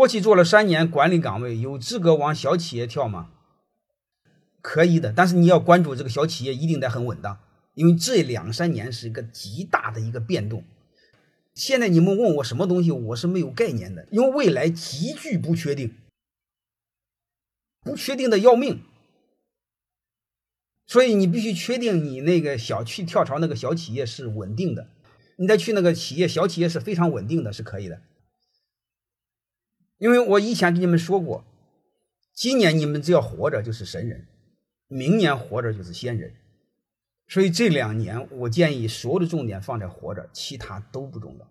过去做了三年管理岗位，有资格往小企业跳吗？可以的，但是你要关注这个小企业一定得很稳当，因为这两三年是一个极大的一个变动。现在你们问我什么东西，我是没有概念的，因为未来极具不确定，不确定的要命。所以你必须确定你那个小去跳槽那个小企业是稳定的，你再去那个企业小企业是非常稳定的，是可以的。因为我以前跟你们说过，今年你们只要活着就是神人。明年活着就是仙人，所以这两年我建议所有的重点放在活着，其他都不重要。